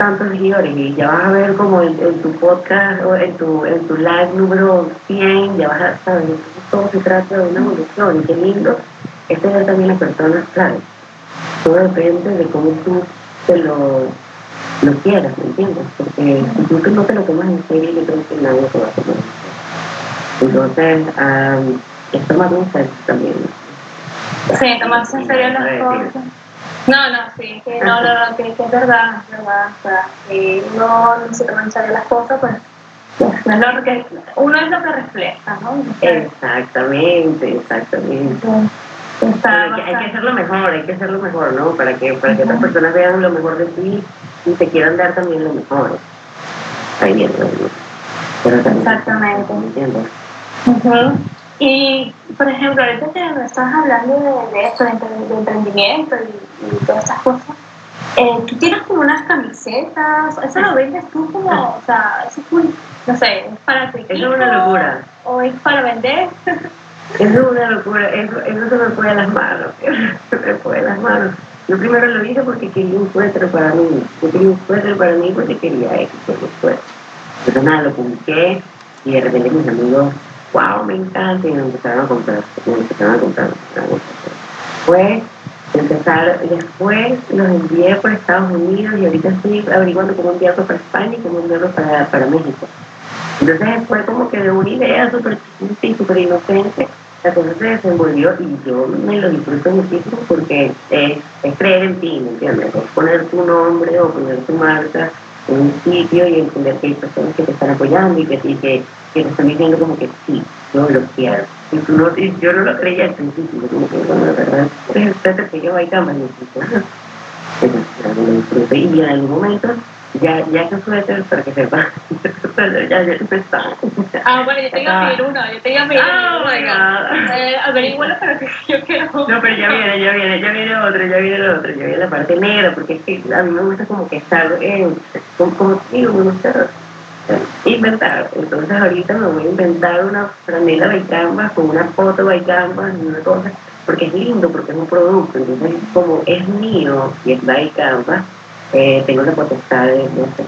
tantos seguidores y ya vas a ver como en, tu podcast o en tu, en tu live número 100, ya vas a saber, todo se trata de una evolución y qué lindo es tener también las personas, claro, todo depende de cómo tú te lo, lo quieras, ¿me entiendes? Porque si tú no te lo tomas en serio, yo creo que nadie te va a tomar en serio. Entonces, um, es tomar un serio también. Sí, tomarse en serio las cosas. No, no, sí, que no, no, que, que es verdad, es verdad. O sea, si uno no se en serio las cosas, pues es lo que, uno es lo que refleja, ¿no? Exactamente, exactamente hay, que, hacerlo mejor, hay que hacerlo mejor, ¿no? Para que, para que otras personas vean lo mejor de ti y te quieran dar también lo mejor. Ahí viene, Exactamente. ¿Entiendes? Y, por ejemplo, ahorita que me estás hablando de, esto, de, emprendimiento y, todas esas cosas, Eh, tú tienes como unas camisetas, eso lo vendes tú como, o sea, eso es un, no sé, es para tu equipo, es una locura. O es para vender. Eso es una locura, eso, eso se me fue a las manos, se me fue a las manos. Yo primero lo hice porque quería un suéter para mí, yo quería un suéter para mí porque quería eso, un suéter. Entonces nada, lo publiqué y de repente mis amigos, wow, me encanta, y me empezaron a comprar, me empezaron a comprar, me empezaron después los envié por Estados Unidos y ahorita estoy averiguando cómo enviarlo para España y cómo enviarlo para, para México. Entonces fue como que de una idea súper chiquita y súper inocente, la cosa se desenvolvió y yo me lo disfruto muchísimo porque es, es creer en ti, ¿me entiendes? Es poner tu nombre o poner tu marca en un sitio y entender que hay personas que te están apoyando y que, y que, que te están diciendo como que sí, yo lo quiero. Y, tú no, y yo no lo creía al principio, como que bueno, la verdad, es el suéter que yo bailaba, me pero disfruté y en algún momento ya, ya ese suéter, para que sepa, ya, ya está. Ah, bueno, yo te iba a pedir uno, yo te iba a pedir Oh my god. Eh, pero que yo quiero. No, pero ya viene, ya viene, ya viene otro, ya viene el otro, ya viene la parte negra, porque es que a mí me gusta como que estar, en, como, como digo, me gusta inventar. Entonces ahorita me voy a inventar una franela baicamba con una foto baicamba y una cosa, porque es lindo, porque es un producto. Entonces, como es mío y es baicamba, eh, tengo la potestad de, de hacer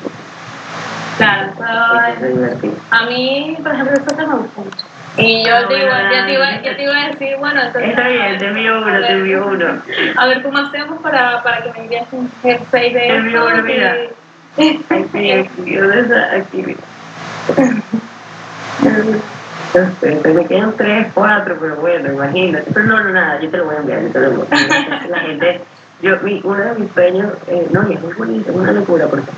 Claro, es a mí, por ejemplo, eso te me gusta mucho. Y yo, Ah, te iba, ya, te iba, ya te iba a decir, bueno, entonces. Está bien, te envío uno, te envío uno. A ver cómo hacemos para, para que me envíes un jersey de Te envío eso uno, mira. y- Aquí, mira. Este, me quedan tres, cuatro, pero bueno, imagínate. Pero no, no, nada, yo te lo voy a enviar, yo te lo voy a enviar. La gente, yo, mi, uno de mis sueños, eh, no, y es muy bonito, es una locura, porque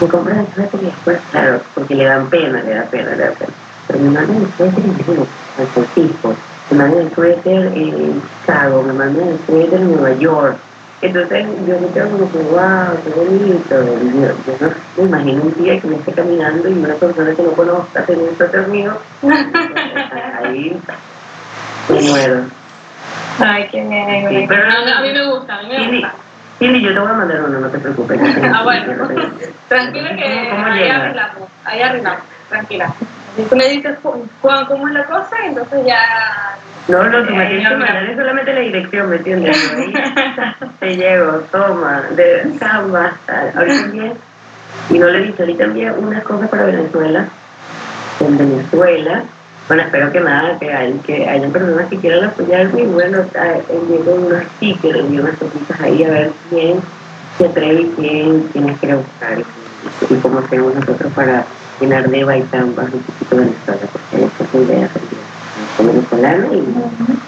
me compran suéter y después, claro, porque le dan pena, le da pena, le da pena. Pero me mandan el suéter en San Francisco, me mandan el suéter en Chicago, me mandan el suéter en Nueva York. Entonces yo me quedo como que, wow, qué bonito. Yo, yo no me imagino un día que me esté caminando y una persona que no conozca tenga un suéter mío. Ahí me muero. Ay, qué bien. Sí, pero- a, mí, a mí me gusta, a mí me gusta. Cindy, yo te voy a mandar uno, no te preocupes. Ah, bueno. Tranquila que ¿Cómo ahí arreglamos, ahí arreglamos, tranquila. Tú me dices cu- cómo es la cosa, entonces ya... No, no, tú me tienes que mandar solamente la dirección, ¿me entiendes? Ahí te llevo, toma, de cama, ahorita envié, y no le he dicho, ahorita envié unas cosas para Venezuela, en Venezuela, bueno, espero que nada, que, hay, que hayan personas que quieran apoyarme, y bueno, con unos stickers, envié unas cositas ahí a ver quién se atreve y quién, quién quiere buscar, y, y cómo hacemos nosotros para llenar de baitambas un poquito de Venezuela, porque esa es la idea también. Soy venezolana y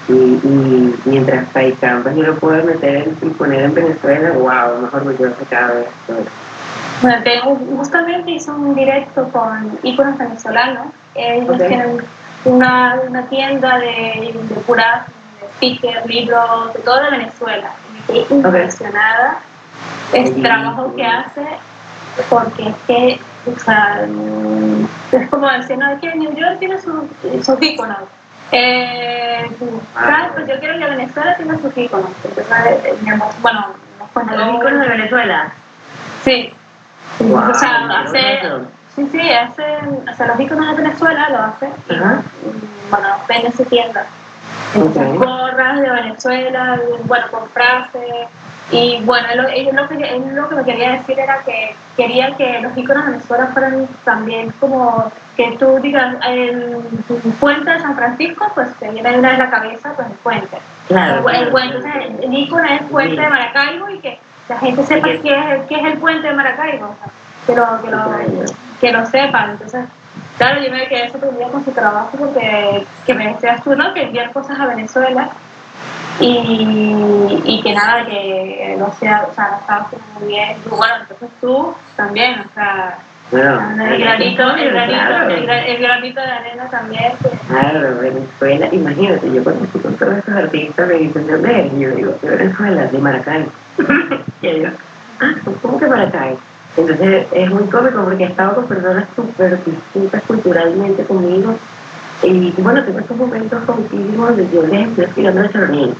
y, y mientras hay campas yo lo puedo meter en- y poner en Venezuela, wow, más orgulloso cada vez. estoy. Bueno, tengo, justamente hice un directo con íconos venezolanos. Ellos tienen una, una tienda de, de puras de stickers, libros, de todo de Venezuela. Y me quedé impresionada el trabajo que hace, porque es que, o sea, es como decir, no, es que New York tiene sus, sus íconos. Eh. Pues yo quiero que Venezuela tenga sus íconos. Entonces, eh, amor, bueno, nos ¿A cuenta los íconos de Venezuela? Sí. Wow, o sea, hace, sí, sí, hace, o sea, los íconos de Venezuela lo hace y, mm, bueno, vende su tienda. Ok. Con gorras de Venezuela, bueno, con frases. Y bueno, él, él lo, que, él lo que me quería decir era que quería que los íconos de Venezuela fueran también como que tú digas, el puente de San Francisco, pues te viene una vez la cabeza, pues el puente. Claro. El, claro, puente, claro. el es puente Sí. de Maracaibo y que la gente sepa que- qué es, qué es el puente de Maracaibo, o sea, que, lo, que, lo, que lo sepan. Entonces, claro, yo me quedé sorprendida con su trabajo porque que me decías tú, ¿no? Que enviar cosas a Venezuela y, y que nada, que lo sea, o sea, estaba muy bien. Bueno, entonces tú también, o sea, el granito, el granito, claro. el, gra- el granito de arena también. Claro, Venezuela, imagínate, yo cuando estoy con todos estos artistas me dicen, ¿de dónde eres? Y yo digo, de Venezuela, de Maracay. y yo digo, ah, ¿cómo que Maracay? Entonces es muy cómico porque he estado con personas súper distintas culturalmente conmigo. Y bueno, tengo estos momentos contigo donde yo les estoy explicando el sonido.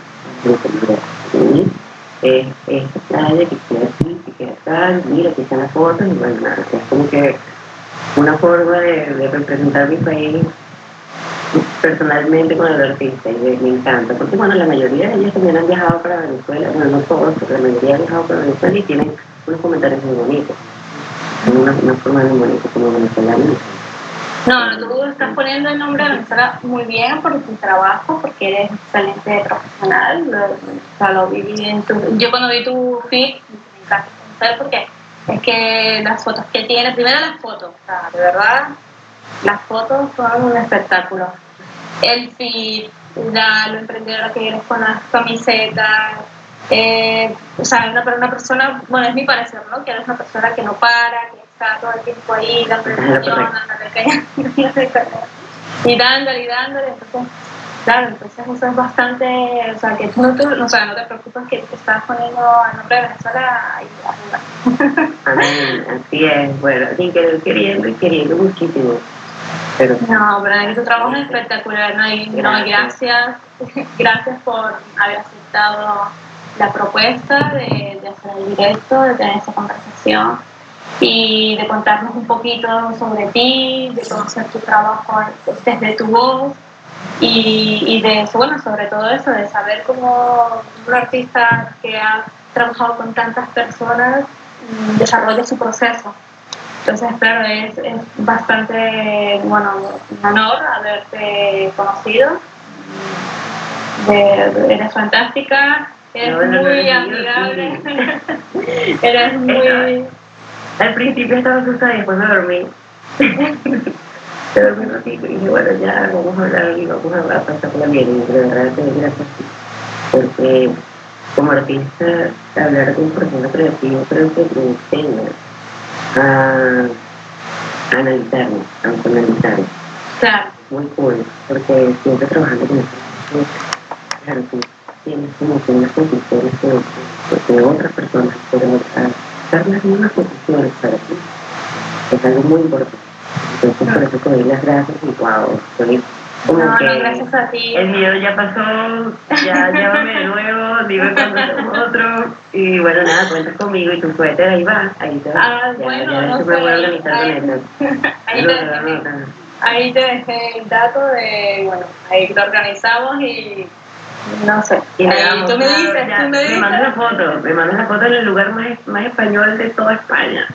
es esta playa que queda aquí, que queda acá, mira, aquí están las fotos, y bueno, nada, es como que una forma de, representar mi país personalmente con el artista y me, encanta, porque bueno, la mayoría de ellos también han viajado para Venezuela, bueno, no todos, pero la mayoría han viajado para Venezuela y tienen unos comentarios muy bonitos, una, una forma muy bonita como venezolano. No, tú estás poniendo el nombre de Venezuela muy bien por tu trabajo, porque eres excelente profesional. Lo, lo viví en tu, yo cuando vi tu feed, me encanta conocer porque es que las fotos que tiene, primero las fotos, o sea, de verdad, las fotos son un espectáculo. El feed, la, lo emprendedora que eres con las camisetas, eh, o sea, una, una persona, bueno, es mi parecer, ¿no? Que eres una persona que no para, que está todo el tiempo ahí, la presentación, y dándole y dándole, entonces, claro, entonces eso es bastante, o sea, que tú no te, o sea, no te preocupes que te estás poniendo el nombre de Venezuela arriba. Amén, así es, bueno, sin querer queriendo y queriendo muchísimo. Pero, no, pero tu trabajo es espectacular, ¿no? Y, no, gracias, gracias por haber aceptado la propuesta de, de hacer el directo, de tener esta conversación y de contarnos un poquito sobre ti, de conocer tu trabajo desde tu voz y, y de eso, bueno, sobre todo eso, de saber cómo un artista que ha trabajado con tantas personas desarrolla su proceso. Entonces, claro, es, es bastante, bueno, un honor haberte conocido. De, eres fantástica, eres no, no, muy amigable, eres muy... Al principio estaba asustada y después me dormí. me dormí un ratito y dije, bueno, ya vamos a hablar y vamos a pasarla bien. Y de verdad doy gracias porque como artista, hablar con proceso creativo creo que me enseña a analizarme, a autoanalizarme. Claro. Muy cool, porque siempre trabajando con esto, claro, tú tienes como que unas conclusiones que, que otras personas pueden dar las mismas conclusiones para ti. Es algo muy importante. Entonces, por eso te doy las gracias y wow, como no, no, gracias a ti. el miedo ya pasó, ya llévame de nuevo, dime cuándo hacemos otro. Y bueno, nada, cuentas conmigo y tu suéter ahí va, ahí te va. Ah, ya, bueno, ya no eso me sé, voy a organizar con ahí- eso. ahí Lo te dejé. Ahí te dejé el dato de, bueno, ahí lo organizamos y no sé. Y Ahí nada, tú me dices, ya, tú me me mandas la dices. foto, me mandas la foto en el lugar más, más español de toda España.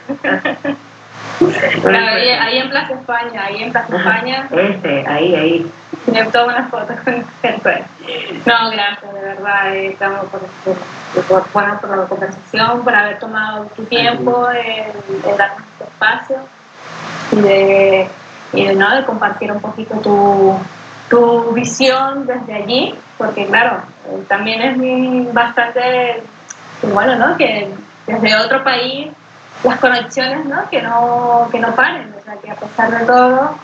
Claro, ahí, ahí en Plaza España, ahí en Plaza España, Este, ahí, ahí. me tomo unas fotos con No, gracias, de verdad, eh, estamos por, por, por, bueno, por la conversación, por haber tomado tu tiempo en, en darnos este espacio y de, y de, ¿no? de compartir un poquito tu, tu visión desde allí, porque claro, eh, también es bastante bueno, ¿no? Que desde otro país las conexiones, ¿no? Que no, que no paren, o sea, que a pesar de todo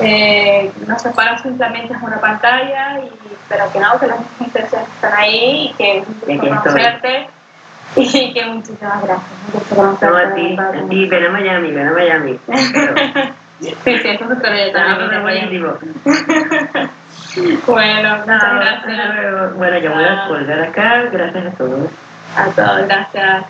eh, no se para simplemente es una pantalla, y, pero que no, que las intenciones están ahí y que es un gusto conocerte y que muchísimas gracias. No, a ti, a ti, ven a Miami, ven a Miami. Sí, sí, eso día ah, también. Bueno, muchas gracias. Bueno, yo voy a colgar acá. Gracias a todos. a todos, gracias.